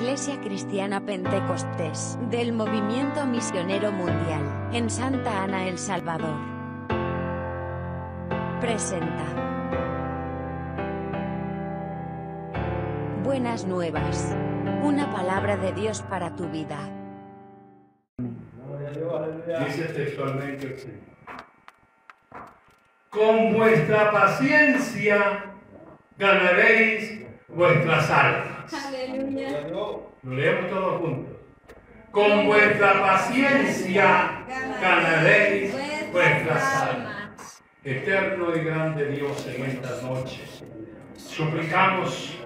Iglesia Cristiana Pentecostés del Movimiento Misionero Mundial en Santa Ana, El Salvador. Presenta. Buenas nuevas. Una palabra de Dios para tu vida. Dice textualmente. Con vuestra paciencia ganaréis vuestras almas. Aleluya. Lo leemos todos juntos. Con vuestra paciencia ganaréis vuestras almas. Eterno y grande Dios en esta noche. Suplicamos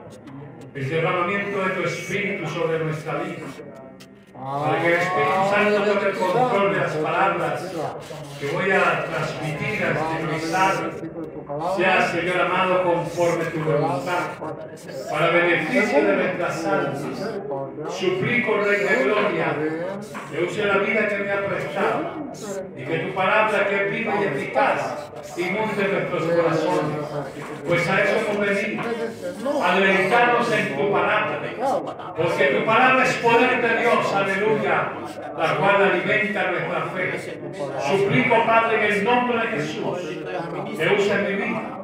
el derramamiento de tu Espíritu sobre nuestra vida. Para que el Espíritu Santo tome el control de las palabras que voy a transmitir a mensaje sea, Señor amado, conforme tu voluntad, para beneficio de nuestras almas. Suplico, Rey de Gloria, que use la vida que me ha prestado y que tu palabra, que es viva y eficaz, inunde nuestros corazones. Pues a eso hemos venido, a deleitarnos en tu palabra, porque tu palabra es poder de Dios, aleluya, la cual alimenta nuestra fe. Suplico, Padre, en el nombre de Jesús, que use mi vida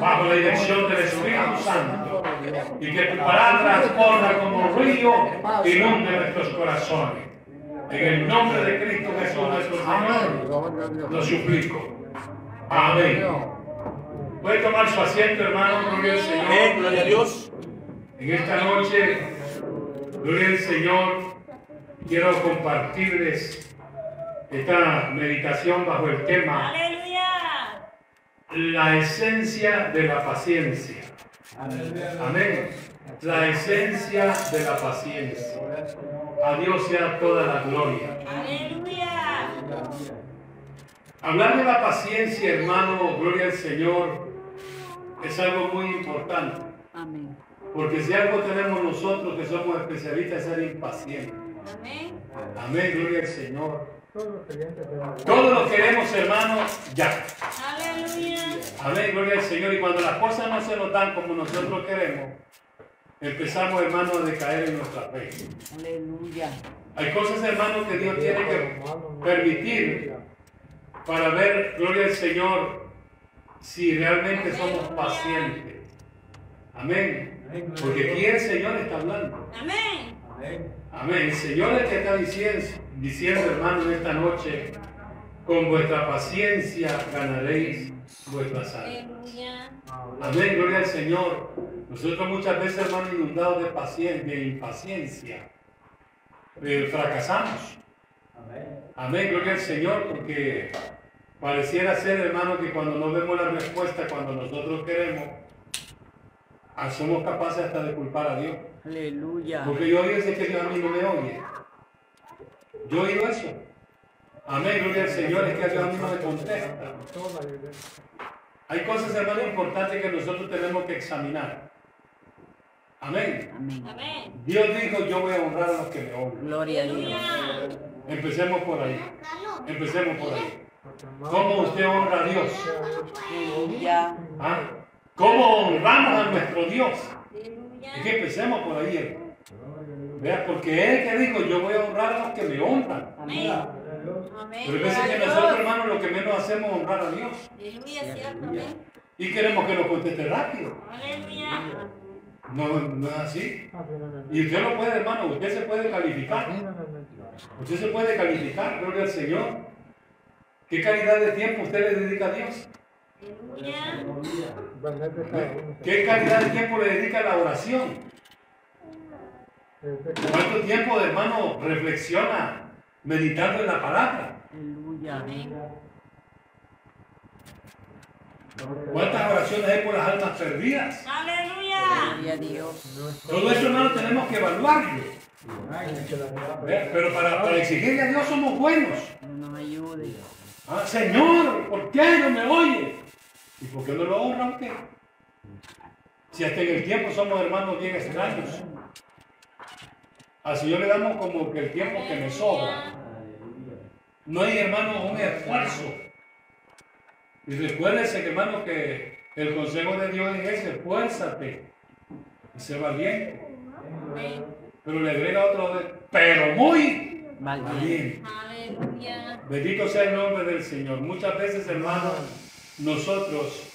bajo la dirección del Espíritu Santo y que tu palabra corra como río y inunde nuestros corazones. En el nombre de Cristo Jesús nuestro Señor, lo suplico. Amén. Puede tomar su asiento, hermano, gloria al Señor. Amén, gloria a Dios. En esta noche, gloria al Señor, quiero compartirles esta meditación bajo el tema Aleluya. la esencia de la paciencia. Amén. La esencia de la paciencia. A Dios sea toda la gloria. Aleluya. Hablar de la paciencia, hermano, gloria al Señor, es algo muy importante. Amén. Porque si algo tenemos nosotros que somos especialistas es ser impacientes. Amén. Amén, gloria al Señor. Todos lo queremos, hermano, ya. Aleluya. Amén, gloria al Señor. Y cuando las cosas no se nos dan como nosotros queremos, empezamos, hermano, a decaer en nuestra fe. Aleluya. Hay cosas, hermano, que Dios tiene que permitir para ver, gloria al Señor, si realmente somos pacientes. Amén. Porque aquí el Señor está hablando. Amén. Amén. El Señor es el que está diciendo, diciendo, hermano, en esta noche, con vuestra paciencia ganaréis vuestras almas. Aleluya. Amén, gloria al Señor. Nosotros muchas veces, hermano, inundados de paciencia, de impaciencia, eh, fracasamos. Amén, gloria al Señor, porque pareciera ser, hermano, que cuando no vemos la respuesta, cuando nosotros queremos, ah, somos capaces hasta de culpar a Dios. Aleluya. Porque yo ese que Dios a mí no me oye. Yo he oído eso. Amén, gloria al Señor, es que a Dios no me contesta. Hay cosas, hermano, importantes que nosotros tenemos que examinar. Amén. Amén. Dios dijo, yo voy a honrar a los que me honran. Gloria a Dios. Empecemos por ahí. Empecemos por ahí. ¿Cómo usted honra a Dios? ¿Ah? ¿Cómo honramos a nuestro Dios? Es que empecemos por ahí, hermano. Vea, porque Él que dijo, yo voy a honrar a los que me honran. Amén. Amén. Pero veces que nosotros, hermanos, lo que menos hacemos es honrar a Dios. Aleluya, cierto. Amén. Y queremos que nos conteste rápido. Aleluya. No, no es así. Y usted lo puede, hermano, usted se puede calificar. Usted se puede calificar, gloria al Señor. ¿Qué calidad de tiempo usted le dedica a Dios? Aleluya. ¿Qué calidad de tiempo le dedica a la oración? ¿Cuánto tiempo, hermano, reflexiona meditando en la palabra? Aleluya. ¿Cuántas oraciones hay por las almas perdidas? Aleluya. Dios. Todo eso, hermano, tenemos que evaluarlo. Pero para, para exigirle a Dios somos buenos. Nos ayude. Ah, Señor, ¿por qué no me oye? ¿Y por qué no lo honra usted? Si hasta en el tiempo somos hermanos bien extraños. Al Señor le damos como que el tiempo que me sobra. No hay, hermano, un esfuerzo. Y recuérdense, hermano, que el consejo de Dios es ese, esfuérzate y sé valiente. Pero le agrega otro de, pero muy. Aleluya. Bendito sea el nombre del Señor. Muchas veces, hermanos, nosotros,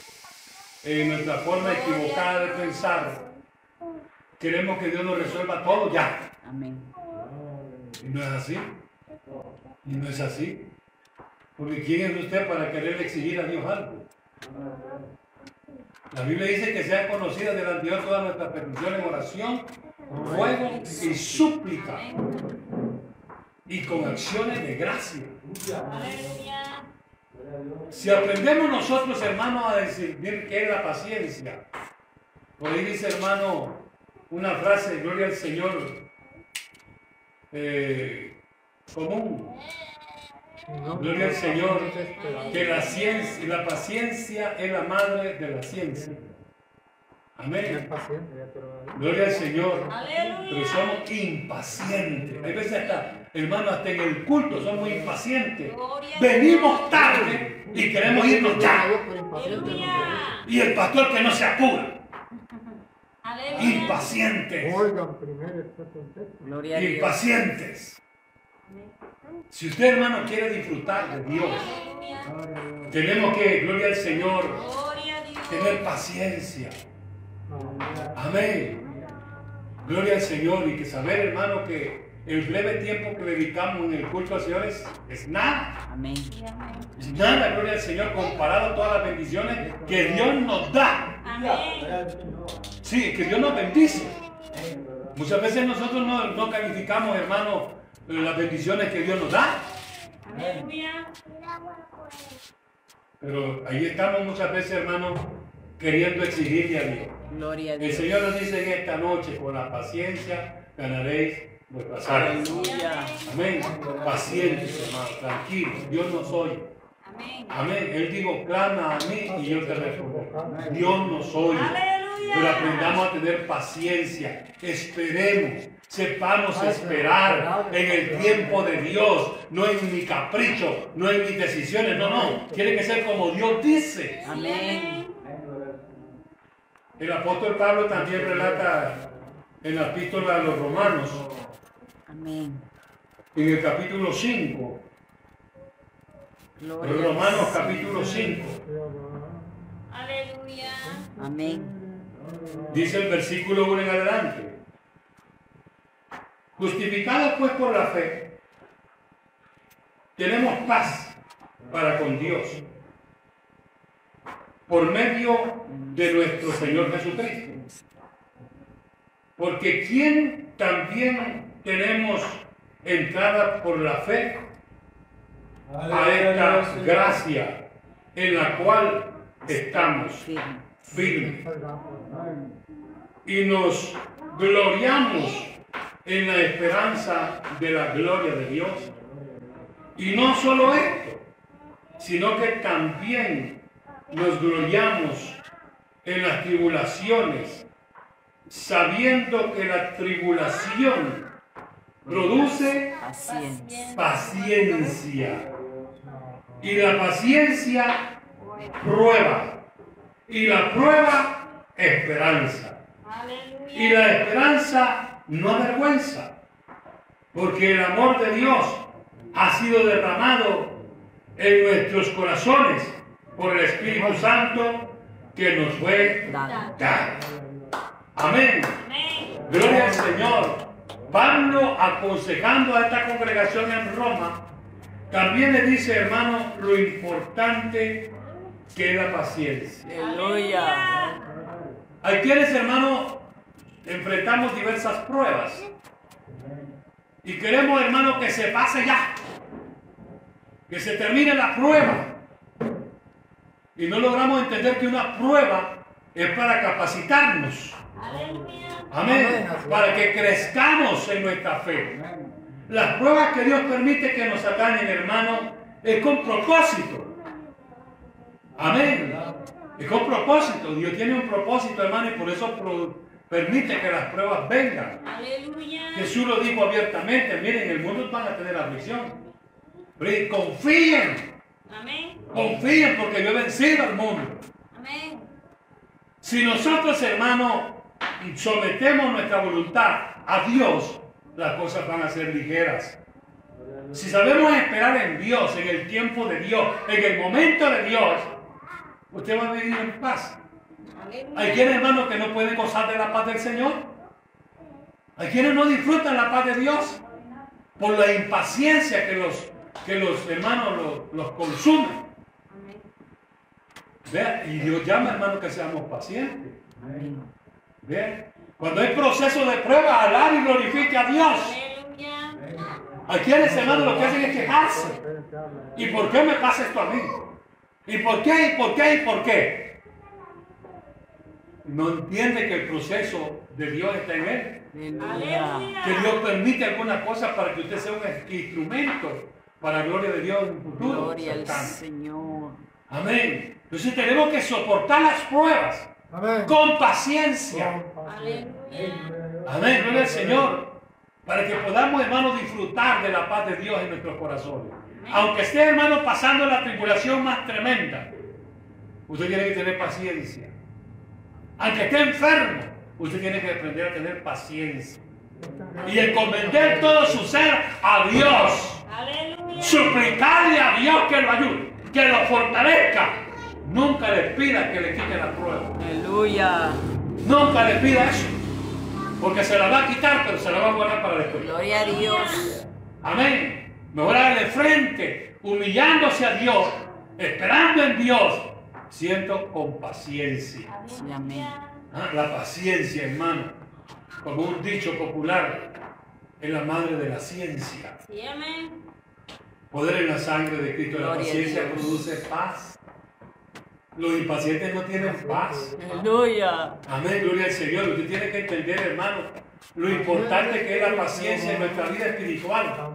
en nuestra forma equivocada de pensar, queremos que Dios nos resuelva todo ya. Amén. Y no es así. Y no es así. Porque ¿quién es usted para querer exigir a Dios algo? La Biblia dice que sean conocidas delante de Dios todas nuestras peticiones en oración, ruego y súplica. Y con acciones de gracia. Si aprendemos nosotros, hermanos, a discernir qué es la paciencia, por ahí dice, hermano, una frase, gloria al Señor, eh, común, gloria al Señor, que la ciencia, la paciencia es la madre de la ciencia. Amén. Gloria al Señor. Pero somos impacientes. Hay veces hasta, hermano, hasta en el culto somos impacientes. Venimos tarde y queremos irnos ya. Y el pastor que no se apura. Aleluya. Impacientes. Oigan primero este contexto. Gloria a Dios. Impacientes. Si usted, hermano, quiere disfrutar de Dios, Aleluya. tenemos que, gloria al Señor, Gloria a Dios. tener paciencia. Amén. Gloria al Señor y que saber, hermano, que el breve tiempo que dedicamos en el culto al Señor es, es nada. Amén. Es nada, gloria al Señor, comparado a todas las bendiciones que Dios nos da. Amén. Sí, que Dios nos bendice. Muchas veces nosotros no, no calificamos, hermano, las bendiciones que Dios nos da. Aleluya. Pero ahí estamos muchas veces, hermano, queriendo exigirle a Dios. Gloria a El Dios. Señor nos dice en esta noche, con la paciencia ganaréis Aleluya. Amén. Pacientes, hermano, tranquilos. Dios nos oye. Amén. Él dijo, clama a mí y yo te responderé. Dios nos oye. Pero aprendamos a tener paciencia. Esperemos. Sepamos esperar en el tiempo de Dios. No en mi capricho, no en mis decisiones. No, no. Tiene que ser como Dios dice. Amén. El apóstol Pablo también relata en la epístola a los romanos, Amén. en el capítulo 5. Gloria Romanos capítulo 5. Aleluya. Amén. Dice el versículo 1 en adelante. Justificados pues por la fe, tenemos paz para con Dios por medio de nuestro Señor Jesucristo. Porque quien también tenemos entrada por la fe a esta gracia en la cual estamos Firme. firmes y nos gloriamos en la esperanza de la gloria de Dios. Y no solo esto, sino que también nos gloriamos en las tribulaciones, sabiendo que la tribulación produce Paciencia. paciencia. Y la paciencia prueba. Y la prueba esperanza. Aleluya. Y la esperanza no avergüenza, porque el amor de Dios ha sido derramado en nuestros corazones por el Espíritu Santo que nos fue Dado. dado. Amén. Amén. Gloria al Señor. Pablo aconsejando a esta congregación en Roma, también le dice, hermano, lo importante que es la paciencia. Aleluya. Hay quienes, hermano, enfrentamos diversas pruebas. Y queremos, hermano, que se pase ya. Que se termine la prueba. Y no logramos entender que una prueba es para capacitarnos. Aleluya. Amén. Para que crezcamos en nuestra fe. Las pruebas que Dios permite que nos atañen, hermano, es con propósito. Amén. Es con propósito. Dios tiene un propósito, hermano, y por eso permite que las pruebas vengan. Aleluya. Jesús lo dijo abiertamente, miren, en el mundo van a tener aflicción. Pero confíen, Amén. confíen porque yo he vencido al mundo. Amén. Si nosotros, hermano, sometemos nuestra voluntad a Dios, las cosas van a ser ligeras. Si sabemos esperar en Dios, en el tiempo de Dios, en el momento de Dios, usted va a vivir en paz. Hay quienes, hermanos, que no pueden gozar de la paz del Señor. Hay quienes no disfrutan la paz de Dios por la impaciencia que los, que los hermanos los, los consumen. Vea, y Dios llama, hermano, que seamos pacientes. Cuando hay proceso de prueba, alabe y glorifique a Dios. Hay quienes, hermano, lo que hacen es quejarse. ¿Y por qué me pasa esto a mí? ¿Y por qué? ¿Y por qué? ¿Y por qué? No entiende que el proceso de Dios está en él. Aleluya. Que Dios permite algunas cosas para que usted sea un instrumento para la gloria de Dios en un futuro. Gloria al. Señor. Amén. Entonces tenemos que soportar las pruebas Amén. con paciencia. Aleluya. Amén, gloria al Señor. Para que podamos, hermanos, disfrutar de la paz de Dios en nuestros corazones. Aunque esté, hermano, pasando la tribulación más tremenda, usted tiene que tener paciencia. Aunque esté enfermo, usted tiene que aprender a tener paciencia. Y encomendar todo su ser a Dios. Aleluya. Suplicarle a Dios que lo ayude, que lo fortalezca. Nunca le pida que le quite la prueba. Aleluya. Nunca le pida eso. Porque se la va a quitar, pero se la va a guardar para después. Gloria a Dios. Amén. Mejor darle frente, humillándose a Dios, esperando en Dios, siento con paciencia. Amén. Ah, La paciencia, hermano, como un dicho popular, es la madre de la ciencia. Sí, amén. Poder en la sangre de Cristo. La Gloria a paciencia produce paz. Los impacientes no tienen paz. Aleluya. Amén, gloria al Señor. Usted tiene que entender, hermano, lo importante que es la paciencia en nuestra vida espiritual.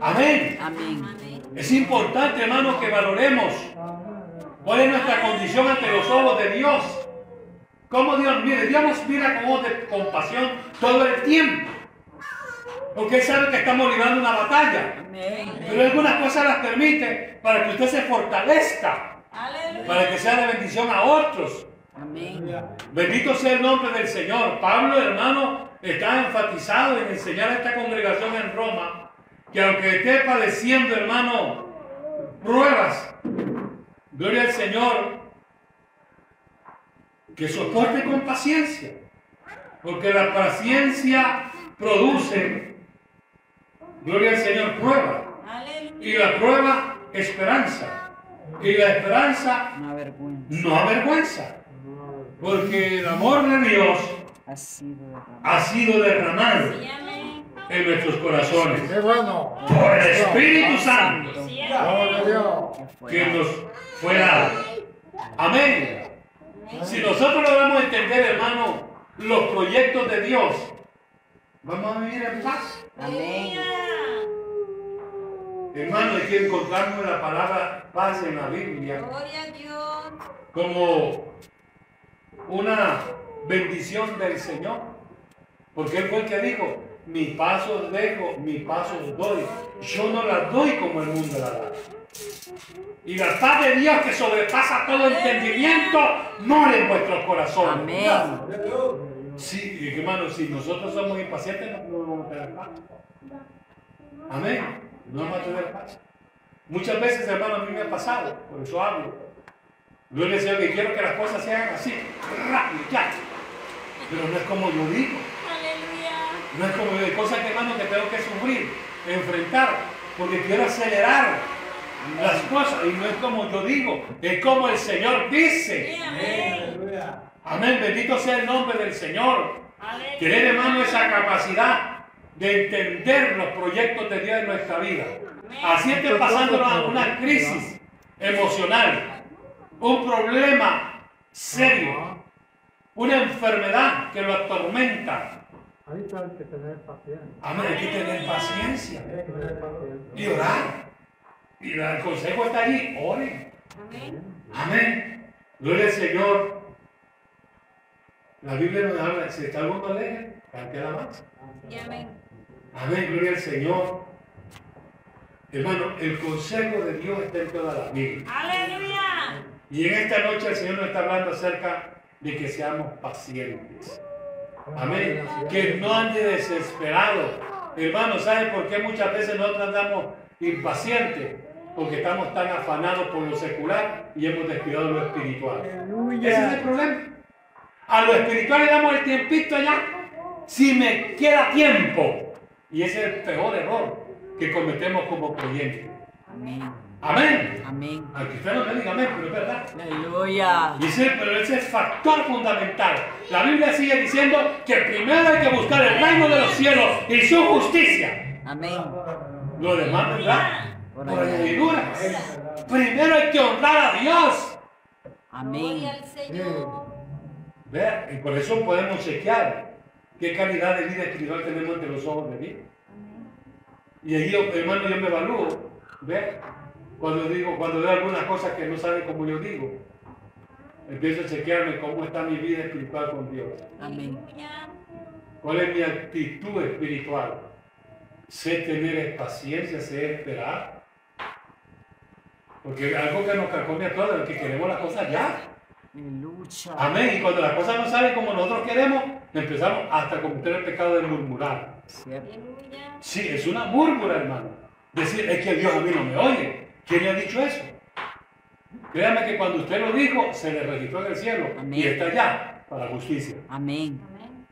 Amén. Amén. Amén. Es importante, hermano, que valoremos cuál es nuestra condición ante los ojos de Dios. Cómo Dios mire, Dios nos mira con ojos de compasión todo el tiempo. Porque Él sabe que estamos librando una batalla. Amén. Pero algunas cosas las permite para que usted se fortalezca, Aleluya. Para que sea de bendición a otros. Amén. Bendito sea el nombre del Señor. Pablo, hermano, está enfatizado en enseñar a esta congregación en Roma que aunque esté padeciendo, hermano, pruebas, gloria al Señor, que soporte con paciencia. Porque la paciencia produce, gloria al Señor, prueba. Y la prueba, esperanza. Y la esperanza no avergüenza. Porque el amor de Dios Ha sido derramado. ha sido derramado Sí, amén. en nuestros corazones ¡Qué bueno! por el Espíritu Santo que nos fue dado. Amén. Si nosotros logramos entender, hermano, los proyectos de Dios, vamos a vivir en paz. Amén. Hermano, hay que encontrarnos la palabra paz en la Biblia Gloria a Dios. como una bendición del Señor. Porque Él fue el que dijo, mi paso os dejo, mi paso os doy. Yo no la doy como el mundo la da. Y la paz de Dios que sobrepasa todo entendimiento, mora en vuestros corazones. Amén. Sí, y hermano, si nosotros somos impacientes, no vamos a tener paz. Amén. No vamos a tener paz. Muchas veces, hermano, a mí me ha pasado, por eso hablo. Gloria al Señor que quiero que las cosas sean así, rápido, ya. Pero no es como yo digo. Aleluya. No es como yo digo. Cosas que, hermano, que tengo que sufrir, enfrentar, porque quiero acelerar las cosas. Y no es como yo digo, es como el Señor Sí, dice. amén. Amén. Bendito sea el nombre del Señor. Aleluya. Tener, hermano, esa capacidad de entender los proyectos de Dios en nuestra vida. Así esté pasando una, una crisis emocional, un problema serio, una enfermedad que lo atormenta. Ahí está hay que tener paciencia. Amén, hay que tener paciencia Hay que tener paciencia. y orar. Y el consejo está allí, oren. Amén. Amén. Gloria al Señor. La Biblia nos habla, si está alguno alegre, cante alabanza. Sí, amén. Amén, gloria al Señor. Hermano, el consejo de Dios está en toda la Biblia. Aleluya. Y en esta noche el Señor nos está hablando acerca de que seamos pacientes. Amén. Que no ande desesperado. Hermano, ¿sabe por qué muchas veces nosotros andamos impacientes? Porque estamos tan afanados por lo secular y hemos descuidado lo espiritual. Ese es el problema. A lo espiritual le damos el tiempito allá. Si me queda tiempo. Y ese es el peor error que cometemos como creyentes. Amén. Amén. Amén. Aunque usted no me diga amén, pero es verdad. Aleluya. Dice, pero ese es factor fundamental. La Biblia sigue diciendo que primero hay que buscar el reino de los cielos y su justicia. Amén. Lo demás, ¿verdad? Por Por allá. añadidura. Primero hay que honrar a Dios. Amén. Gloria al Señor. Vea, y por eso podemos chequear qué calidad de vida espiritual tenemos ante los ojos de Dios. Y ahí, hermano, yo me evalúo. ¿Ve? Cuando digo, cuando veo algunas cosas que no saben como yo digo, empiezo a chequearme cómo está mi vida espiritual con Dios. Amén. ¿Cuál es mi actitud espiritual? Sé tener paciencia, sé esperar. Porque algo que nos carcome a todos es que queremos las cosas ya. Amén. Y cuando las cosas no salen como nosotros queremos, empezamos hasta a cometer el pecado de murmurar. Sí, es una múrmura, hermano. Decir, es que Dios a mí no me oye. ¿Quién le ha dicho eso? Créame que cuando usted lo dijo, se le registró en el cielo Amén. y está allá para justicia. Amén. Amén.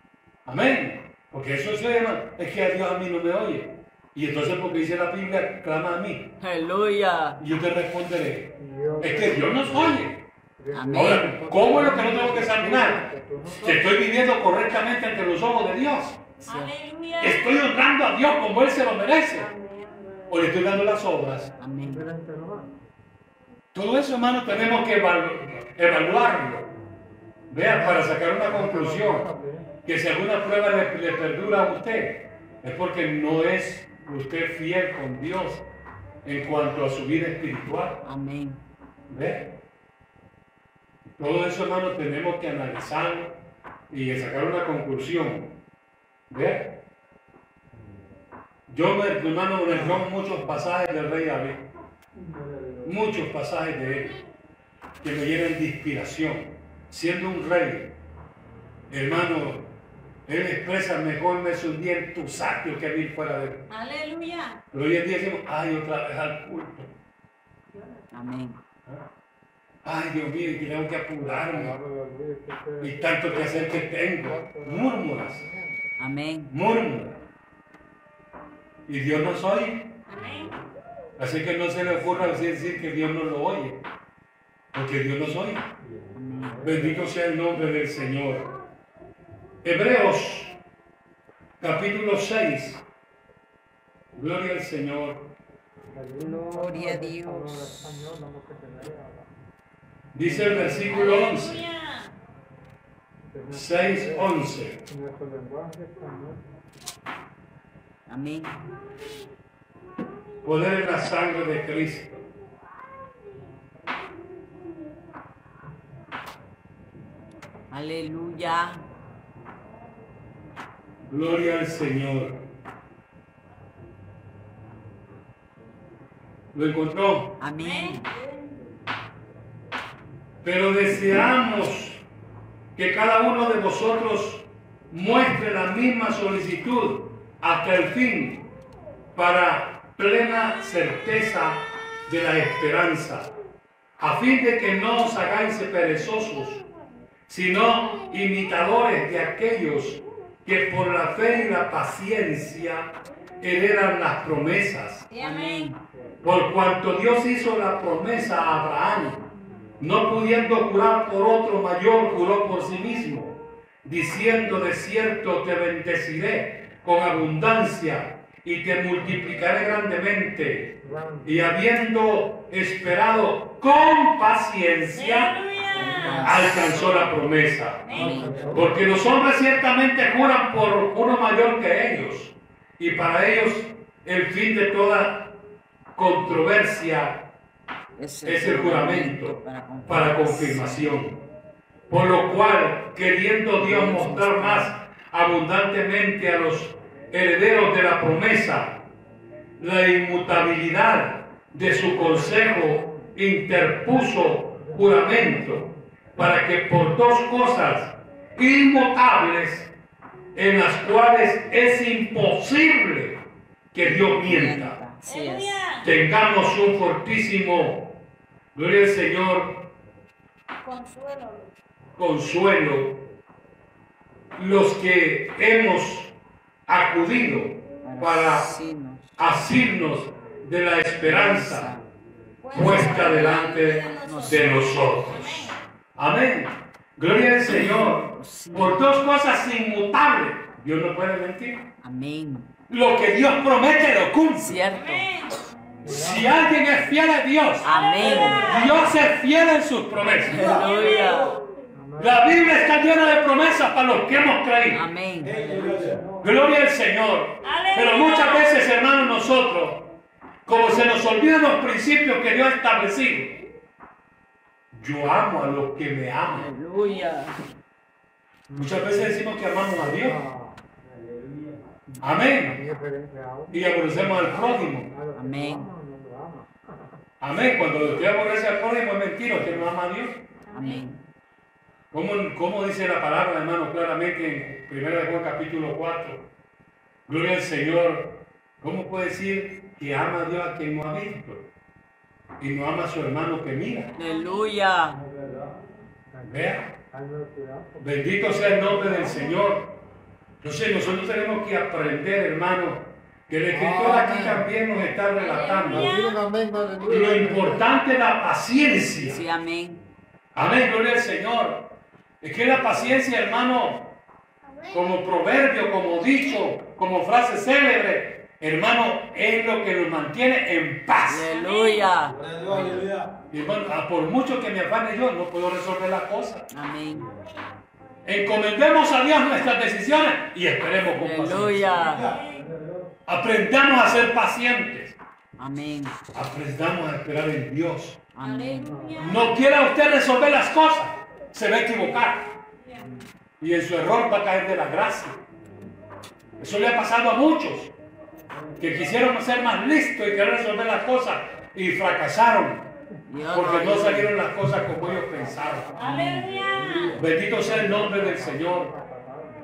Amén. Porque eso se llama, es que a Dios a mí no me oye. Y entonces porque dice la Biblia, clama a mí. Aleluya. Y yo te responderé. Es que Dios nos oye. Amén. Ahora, ¿cómo es lo que no tengo que examinar? Que estoy viviendo correctamente ante los ojos de Dios. Aleluya. Estoy honrando a Dios como Él se lo merece. O le estoy dando las obras. Amén. Todo eso, hermano, tenemos que evalu- evaluarlo. Vean, para sacar una conclusión. Que si alguna prueba le, le perdura a usted, es porque no es usted fiel con Dios en cuanto a su vida espiritual. Amén. ¿Ve? Todo eso, hermano, tenemos que analizarlo y sacar una conclusión. ¿Ve? Yo, hermano, me robo muchos pasajes del rey David, muchos pasajes de él, que me llenan de inspiración. Siendo un rey, hermano, él expresa mejor me hundí en tu sacro que vivir fuera de él. Aleluya. Pero hoy en día decimos, ay, otra vez al culto. Amén. Ay, Dios mío, y tengo que apurarme. Y tanto que hacer que tengo. Murmuras, Amén. murmuras. Y Dios nos oye. Amén. Así que no se le ocurra decir, decir que Dios no lo oye. Porque Dios nos oye. Bendito sea el nombre del Señor. Hebreos, capítulo 6. Gloria al Señor. Gloria a Dios. Dice el versículo 11. Aleluya. 6, 11. Nuestro lenguaje español. Amén. Poder en la sangre de Cristo. Aleluya. Gloria al Señor. ¿Lo encontró? Amén. Pero deseamos que cada uno de vosotros muestre la misma solicitud hasta el fin para plena certeza de la esperanza, a fin de que no os hagáis perezosos, sino imitadores de aquellos que por la fe y la paciencia heredan las promesas. Amén. Por cuanto Dios hizo la promesa a Abraham, no pudiendo curar por otro mayor, curó por sí mismo, diciendo de cierto te bendeciré con abundancia y te multiplicaré grandemente. Y habiendo esperado con paciencia, alcanzó la promesa. Porque los hombres ciertamente juran por uno mayor que ellos, y para ellos el fin de toda controversia es el juramento para confirmación. Por lo cual, queriendo Dios mostrar más abundantemente a los herederos de la promesa la inmutabilidad de su consejo, interpuso juramento para que por dos cosas inmutables en las cuales es imposible que Dios mienta. Tengamos un fortísimo, gloria al Señor, Consuelo. consuelo los que hemos acudido para asirnos de la esperanza puesta delante de nosotros. Amén. Gloria al Señor. Por dos cosas inmutables. Dios no puede mentir. Amén. Lo que Dios promete lo cumple. Cierto. Si alguien es fiel a Dios, Amén. Dios es fiel en sus promesas. Aleluya. La Biblia está llena de promesas para los que hemos creído. Amén. Gloria al Señor. Pero muchas veces, hermanos, nosotros, como se nos olvidan los principios que Dios ha establecido, yo amo a los que me aman. Aleluya. Muchas veces decimos que amamos a Dios. Amén. ¿qué referencia a Y aborrecemos al prójimo. Amén. Amén. Cuando usted aborrece al prójimo es mentira, usted no ama a Dios. Amén. ¿Cómo, cómo dice la palabra, hermano, claramente en 1 de Juan capítulo 4? Gloria al Señor. ¿Cómo puede decir que ama a Dios a quien no ha visto? Y no ama a su hermano que mira. Aleluya. Vea. Bendito sea el nombre del Señor. Entonces nosotros tenemos que aprender, hermano, que la Escritura aquí también nos está relatando. Lo importante es la paciencia. Sí, amén. Amén, gloria al Señor. Es que la paciencia, hermano, como proverbio, como dicho, como frase célebre, hermano, es lo que nos mantiene en paz. Aleluya. Y, hermano, ah, por mucho que me afane yo, no puedo resolver las cosas. Amén. Encomendemos a Dios nuestras decisiones y esperemos con paciencia. Aleluya. Aprendamos a ser pacientes. Amén. Aprendamos a esperar en Dios. Amén. No quiera usted resolver las cosas, se va a equivocar. Y en su error va a caer de la gracia. Eso le ha pasado a muchos que quisieron ser más listos y querer resolver las cosas y fracasaron porque no salieron las cosas como ellos pensaron. Aleluya. Bendito sea el nombre del Señor.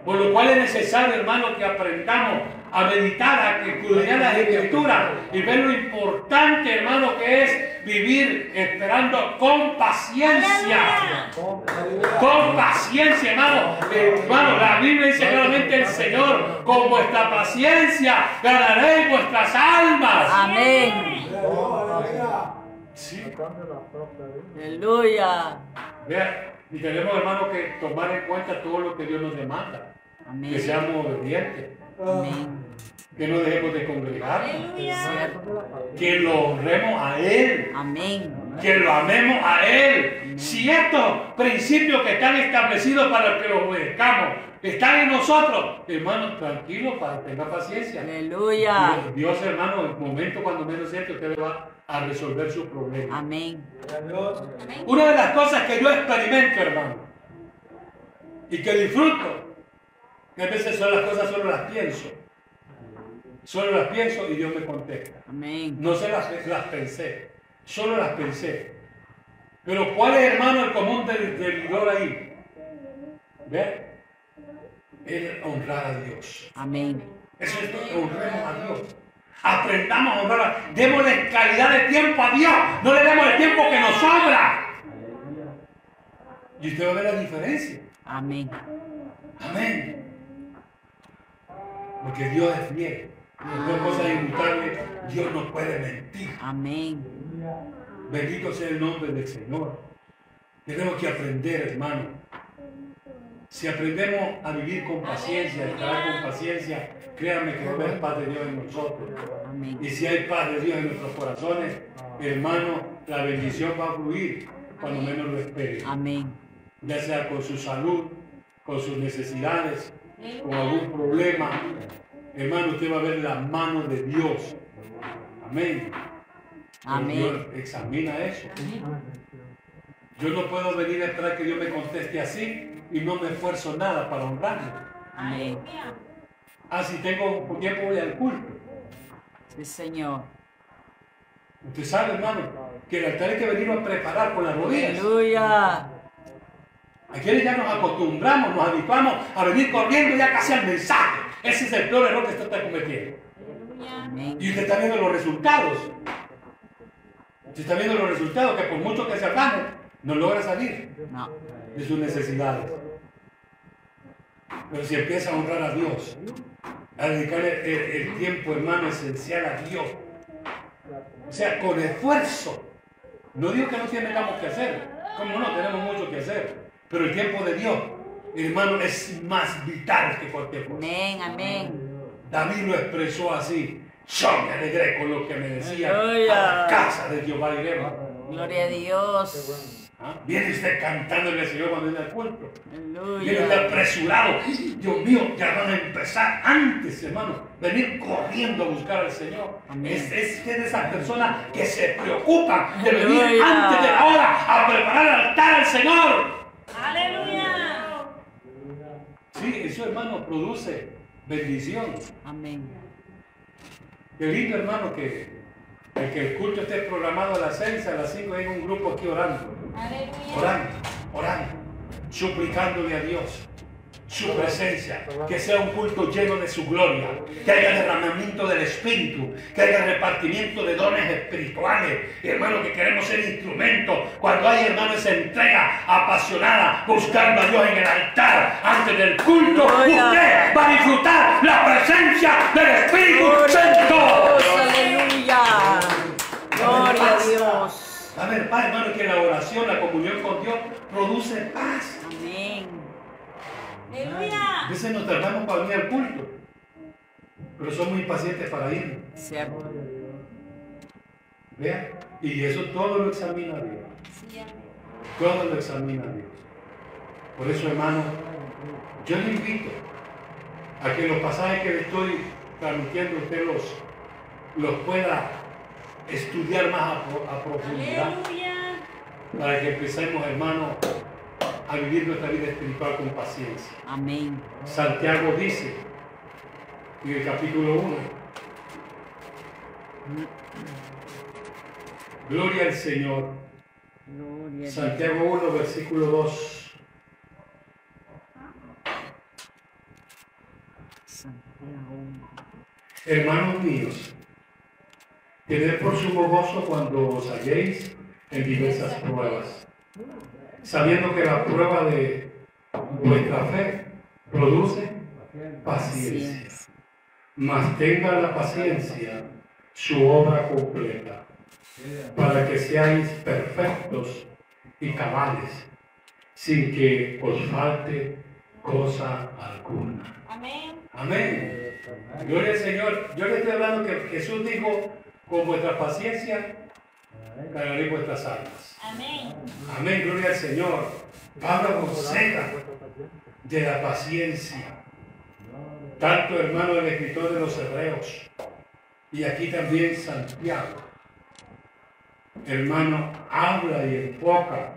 Por lo cual es necesario, hermano, que aprendamos a meditar, a estudiar las escrituras y ver lo importante, hermano, que es vivir esperando con paciencia. Con paciencia, hermano. Hermano, la Biblia dice claramente el Señor, con vuestra paciencia ganaréis vuestras almas. Amén. Sí. Aleluya. Vea, y tenemos, hermano, que tomar en cuenta todo lo que Dios nos demanda. Que seamos obedientes. Que no dejemos de congregarnos, Aleluya. Cierto. que lo honremos a Él. Amén. que lo amemos a Él. Si estos principios que están establecidos para que los obedezcamos están en nosotros, hermano, tranquilo, para tenga paciencia. Aleluya. Dios, Dios, hermano, en el momento cuando menos siente, usted le va a resolver su problema. Amén. Una de las cosas que yo experimento, hermano, y que disfruto, que a veces son las cosas, solo las pienso. Solo las pienso y Dios me contesta. Amén. No se las, las pensé, solo las pensé. Pero ¿cuál es, hermano, el común del delidor ahí? ¿Ve? Es honrar a Dios. Amén. Eso es que honremos a Dios. Aprendamos a honrar a Démosle calidad de tiempo a Dios. No le demos el tiempo que nos sobra. Y usted va a ver la diferencia. Amén. Amén. Porque Dios es fiel. Las dos cosas inmutables, Dios no puede mentir. Amén. Bendito sea el nombre del Señor. Tenemos que aprender, hermano. Si aprendemos a vivir con paciencia, a estar con paciencia, créanme que va a haber paz de Dios en nosotros. Amén. Y si hay paz de Dios en nuestros corazones, hermano, la bendición va a fluir cuando menos lo espere. Amén. Ya sea con su salud, con sus necesidades, con algún problema. Hermano, usted va a ver la mano de Dios. Amén. Amén. Dios examina eso. Yo no puedo venir a esperar que Dios me conteste así y no me esfuerzo nada para honrarlo. Amén. Ah, si tengo un tiempo voy al culto. Sí, Señor. Usted sabe, hermano, que el altar hay que venirlo a preparar con las rodillas. Aleluya. Hay quienes ya nos acostumbramos, nos habituamos a venir corriendo ya casi al mensaje. Ese es el peor error que usted está cometiendo. Y usted está viendo los resultados. Usted está viendo los resultados que por mucho que se afane, no logra salir de sus necesidades. Pero si empieza a honrar a Dios, a dedicarle el, el tiempo, hermano, esencial a Dios, o sea, con esfuerzo. No digo que no tengamos que hacer, como no, tenemos mucho que hacer, pero el tiempo de Dios, hermano, es más vital que cualquier cosa. Amén, amén. David lo expresó así. Yo me alegré con lo que me decían. A la casa de Jehová iremos. Gloria a Dios. ¿Ah? Viene usted cantándole al Señor cuando viene al culto. Viene usted apresurado. Dios mío, ya van a empezar antes, hermano. Venir corriendo a buscar al Señor. Amén. Es, es usted de esas personas que se preocupan de venir Aleluya. antes de la hora a preparar el altar al Señor. Aleluya. Sí, eso, hermano, produce bendición. Amén. Qué lindo, hermano, que, que el culto esté programado a las 6, a las 5 hay un grupo aquí orando. Aleluya. orando, orando, suplicándole a Dios su presencia, que sea un culto lleno de su gloria, que haya derramamiento del Espíritu, que haya repartimiento de dones espirituales. Y hermano, que queremos ser instrumento. Cuando hay hermano esa entrega apasionada, buscando a Dios en el altar antes del culto, usted va a disfrutar la presencia del Espíritu Santo. Aleluya. Gloria a Dios. A ver, Padre, hermano, que la oración, la comunión con Dios produce paz. Amén. A Aleluya. veces nos tardamos para venir al culto, pero somos impacientes para ir. Cierto. ¿Vean? Y eso todo lo examina Dios. Sí. Todo lo examina Dios. Por eso, hermano, yo le invito a que los pasajes que le estoy transmitiendo usted los, los pueda estudiar más a, pro- a profundidad Aleluya. para que empecemos, hermano, a vivir nuestra vida espiritual con paciencia. Amén. Santiago dice en el capítulo 1, Gloria al Señor. Gloria. Santiago 1, versículo 2. Santiago. Hermanos míos, tened por sumo gozo cuando os halléis en diversas pruebas, sabiendo que la prueba de vuestra fe produce paciencia. Paciencia. mas tenga la paciencia su obra completa, para que seáis perfectos y cabales, sin que os falte cosa alguna. Amén. Amén. Gloria al Señor. Yo le estoy hablando que Jesús dijo, con vuestra paciencia ganaré vuestras almas. Amén. Amén, gloria al Señor. Pablo aconseja de la paciencia. Tanto hermano el escritor de los Hebreos y aquí también Santiago. Hermano, habla y enfoca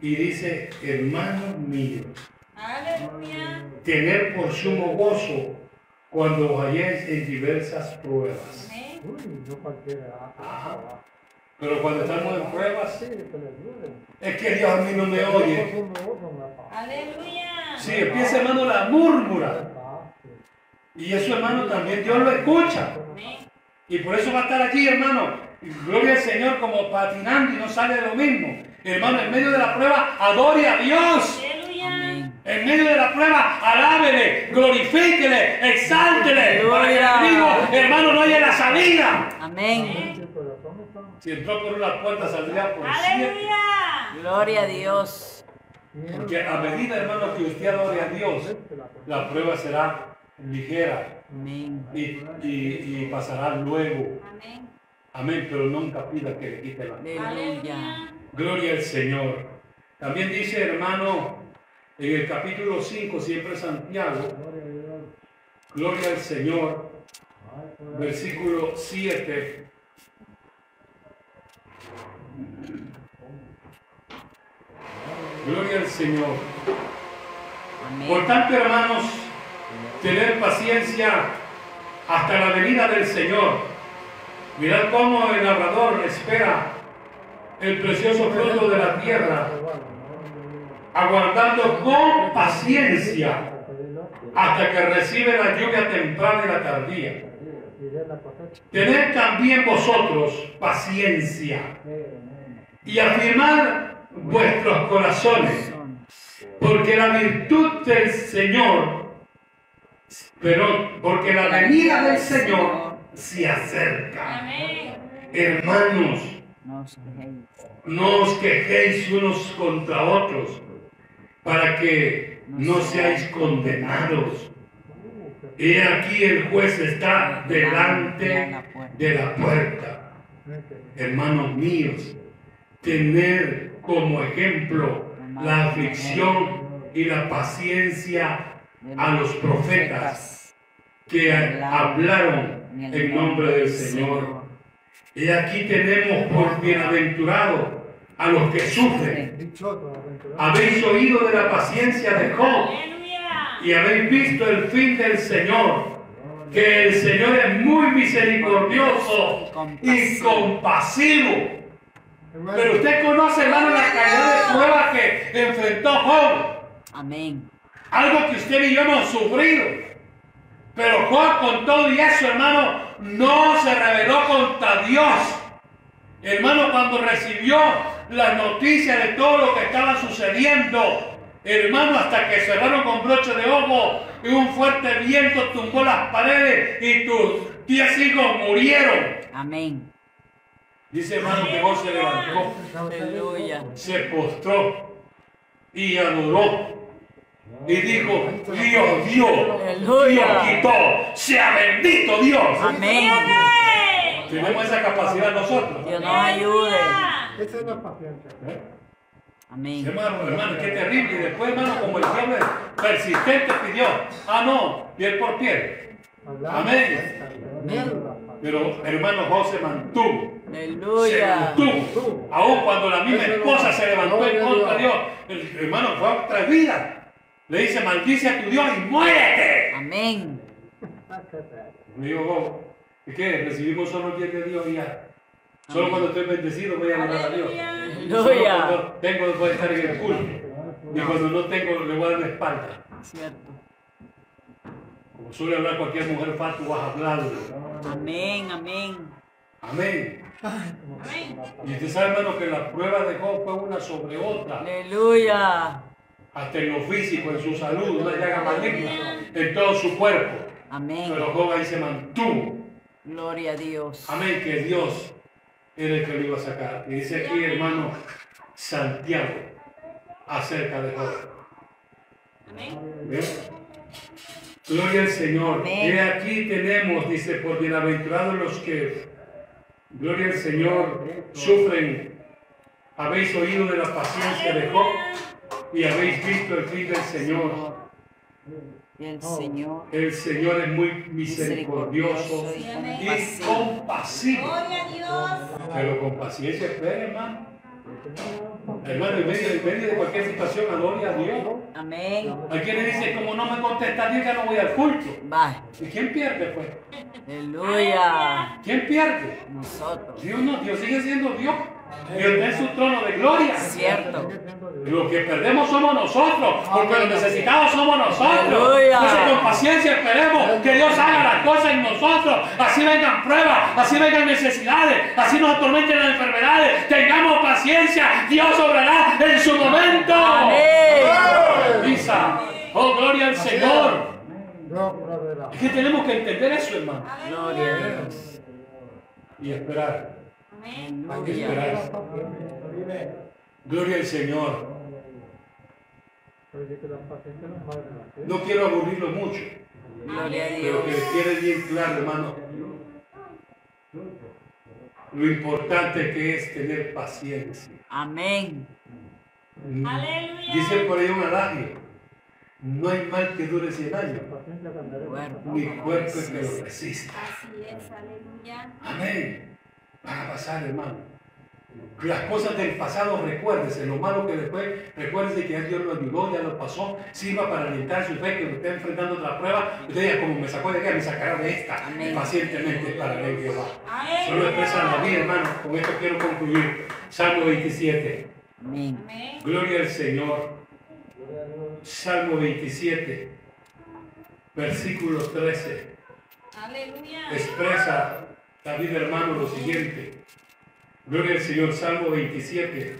y dice, hermanos míos, Aleluya. tener por sumo gozo cuando os halléis en diversas pruebas. Amén. Uy, no cualquiera. Ajá. Pero cuando estamos en pruebas, Sí, es que Dios a mí no me oye. Aleluya. Si empieza hermano la múrmura. Y eso, hermano, también Dios lo escucha. Y por eso va a estar aquí, hermano. Gloria al Señor como patinando y no sale de lo mismo. Hermano, en medio de la prueba, adore a Dios. En medio de la prueba, alábele, glorifíquele, exáltele. Para que el enemigo, hermano, no haya la salida. Amén. Si entró por una puerta, saldría por siete. Aleluya. Gloria a Dios. Porque a medida, hermano, que usted adore a Dios, la prueba será ligera Amén. y, y- y pasará luego. Amén. Amén, pero nunca pida que le quite la. Aleluya. Gloria al Señor. También dice, hermano, en el capítulo 5, siempre Santiago, Gloria al Señor, versículo 7. Gloria al Señor. Por tanto, hermanos, tener paciencia hasta la venida del Señor. Mirad cómo el labrador espera el precioso fruto de la tierra aguardando con paciencia hasta que recibe la lluvia temprana y la tardía. Tened también vosotros paciencia y afirmad vuestros corazones, porque la virtud del Señor, pero porque la venida del Señor se acerca. Hermanos, No os quejéis. no os quejéis unos contra otros, para que no seáis condenados. He aquí el juez está delante de la puerta. Hermanos míos, tener como ejemplo la aflicción y la paciencia a los profetas que hablaron en nombre del Señor. Y aquí tenemos por bienaventurado a los que sufren. Habéis oído de la paciencia de Job y habéis visto el fin del Señor, que el Señor es muy misericordioso y compasivo. Pero usted conoce, hermano, la calidad de prueba que enfrentó Job. Amén. Algo que usted y yo hemos sufrido. Pero Job con todo y eso, hermano, no se rebeló contra Dios. Hermano, cuando recibió la noticia de todo lo que estaba sucediendo, hermano, hasta que cerraron con broche de ojo y un fuerte viento tumbó las paredes y tus diez hijos murieron. Amén. Dice hermano que Job se levantó Aleluya. se postró y adoró. Y dijo, Dios dio. Dios quitó, sea bendito Dios. Amén. Tenemos esa capacidad nosotros. Dios nos ayude. Esa es la paciencia. ¿Eh? Amén. Hermano, hermano, qué terrible. Y después, hermano, como el diablo persistente pidió, ah, no, piel por piel. Amén. Pero hermano José mantuvo. Se Aleluya. Aún cuando la misma esposa se levantó en contra de Dios, el hermano fue a otra vida. Le dice, maldice a tu Dios y muérete. Amén. Me ¿y qué? Recibimos solo el 10 de Dios y ya. Solo cuando estoy bendecido voy a adorar a Dios. Solo Aleluya. cuando tengo voy a estar en el culto. Y cuando no tengo le voy a dar la espalda. Cierto. Como suele hablar cualquier mujer fat, tú vas a hablarle. Amén. Amén. Amén. Y usted sabe, hermano, que la prueba de Job fue una sobre otra. Aleluya. Hasta en lo físico, en su salud, una llaga maligna en todo su cuerpo. Amén. Pero Job ahí se mantuvo. Gloria a Dios. Amén, que Dios era el que lo iba a sacar. Y dice aquí, hermano, Santiago, acerca de Job. Amén. ¿Ven? Gloria al Señor. Amén. Y aquí tenemos, dice, por bienaventurados los que, gloria al Señor, sufren. Habéis oído de la paciencia de Job y habéis visto el fin del Señor. El Señor El Señor es muy misericordioso y compasivo. Gloria a Dios. Pero con paciencia espera, hermano. Hermano, en medio, en medio de cualquier situación, adore a Dios. Amén. Hay quienes dicen, como no me contesta Dios, ya no voy al culto. Va. ¿Y quién pierde, pues? Aleluya. ¿Quién pierde? Nosotros. Dios no, Dios sigue siendo Dios. Dios está en su trono de gloria. Cierto. Lo que perdemos somos nosotros, porque los necesitados somos nosotros. Aleluya. Entonces con paciencia esperemos que Dios haga las cosas en nosotros. Así vengan pruebas, así vengan necesidades, así nos atormenten las enfermedades. Tengamos paciencia, Dios obrará en su momento. Amén. Lisa, oh gloria al Señor. Es que tenemos que entender eso, hermano. Gloria a Dios. Y esperar. Amén. Hay que esperar. Gloria al Señor. No es quiero aburrirlo mucho. Pero que quede bien claro, hermano, lo importante que es tener paciencia. Amén. Aleluya. Dice por ahí un adagio, no hay mal que dure 100 años, Paciencia cambiará. Cuerpo. cuerpo que lo resista. Así es, aleluya. Amén. Van a pasar, hermano. Las cosas del pasado, recuérdese, lo malo que después, recuérdese que ya Dios lo ayudó, ya lo pasó, sirva para alentar su fe, que lo esté enfrentando otra prueba. Usted diga, como me sacó de acá, me sacará de esta. Amén. Pacientemente para el Jehová. Solo expresa la vida, hermano. Con esto quiero concluir. Salmo 27. Amén. Amén. Gloria al Señor. Salmo 27, versículo 13, Aleluya. expresa David hermano lo siguiente. Gloria al Señor, Salmo 27,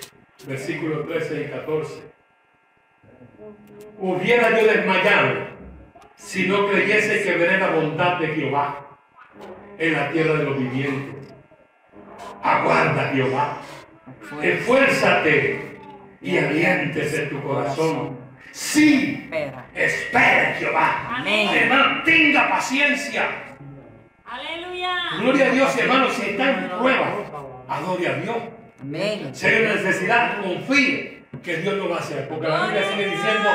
versículo 13 y 14. Hubiera yo desmayado si no creyese que veré la bondad de Jehová en la tierra de los vivientes. Aguarda Jehová, esfuérzate y aliéntese tu corazón. Sí, Espera. Jehová. Amén. Hermano, tenga paciencia. Aleluya. Gloria a Dios, hermano, si está en prueba, adore a Dios. Amén. Si hay una necesidad, confíe que Dios lo va a hacer. Porque la Biblia sigue diciendo,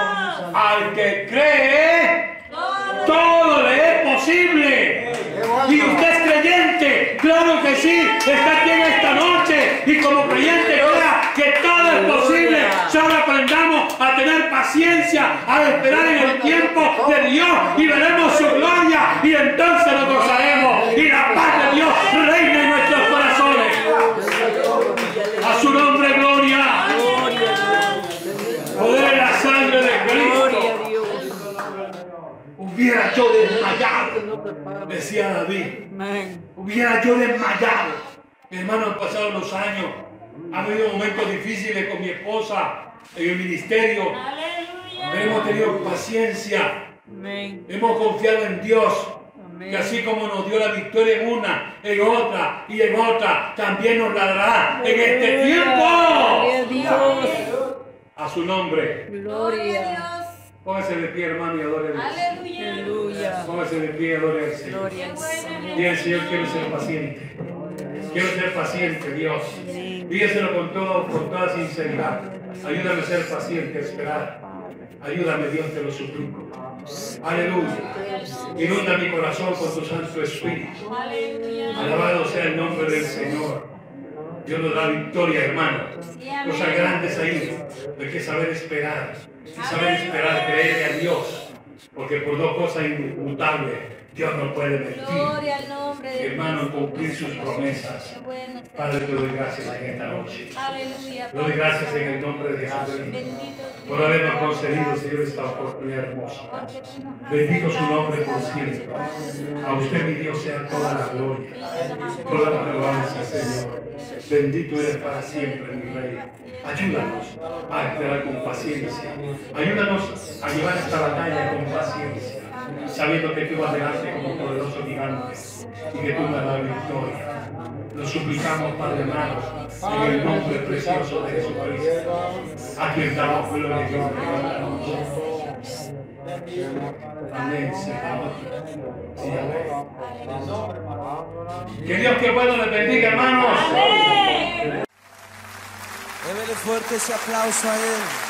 al que cree, Todo. todo le es posible. Y usted es creyente, claro que sí, está aquí en esta noche. Y como creyente, crea que todo es posible. Solo aprendamos a tener paciencia, a esperar en el tiempo de Dios y veremos su gloria. Y entonces nos gozaremos. Y la paz de Dios reina en nuestros corazones. A su nombre, gloria. Poder de la sangre de Cristo. Hubiera yo desmayado, decía David. Hubiera yo desmayado. Mi hermano, han pasado los años. Ha habido momentos difíciles con mi esposa en el ministerio. Aleluya. Hemos tenido paciencia. Amén. Hemos confiado en Dios. Amén. Que así como nos dio la victoria en una, en otra y en otra, también nos la dará en este Gloria tiempo. a Dios. A su nombre. Gloria a. Dios. Póngase de pie, hermano, y adore a Dios. Aleluya. Póngase de pie y adore al Señor. Gloria al Señor, quiero ser paciente. Quiero ser paciente, Dios. Dígaselo con todo, con toda sinceridad. Ayúdame a ser paciente, a esperar. Ayúdame, Dios, te lo suplico. Aleluya. Inunda mi corazón con tu Santo Espíritu. Alabado sea el nombre del Señor. Dios nos da victoria, hermano. Cosas grandes ahí. Hay que saber esperar. Saber esperar, creerle a Dios. Porque por dos cosas inmutables, Dios no puede mentir. Gloria al nombre de Hermano, cumplir sus promesas. Padre, te doy gracias en esta noche. Te doy gracias en el nombre de. Bendito Por habernos concedido, Señor, esta oportunidad hermosa. Bendito su nombre por siempre. A usted, mi Dios, sea toda la gloria, toda la alabanza, Señor. Bendito eres para siempre, mi Rey. Ayúdanos a esperar con paciencia. Ayúdanos a llevar esta batalla con paciencia, sabiendo que tú vas delante como poderoso gigante y que tú me das victoria. Lo suplicamos, Padre amado, en el nombre precioso de Jesucristo, a quien damos gloria y honra. Amén, Señor. Sí, amén. Que Dios que bueno les bendiga, hermanos. Amén. Démele fuerte ese aplauso a Él.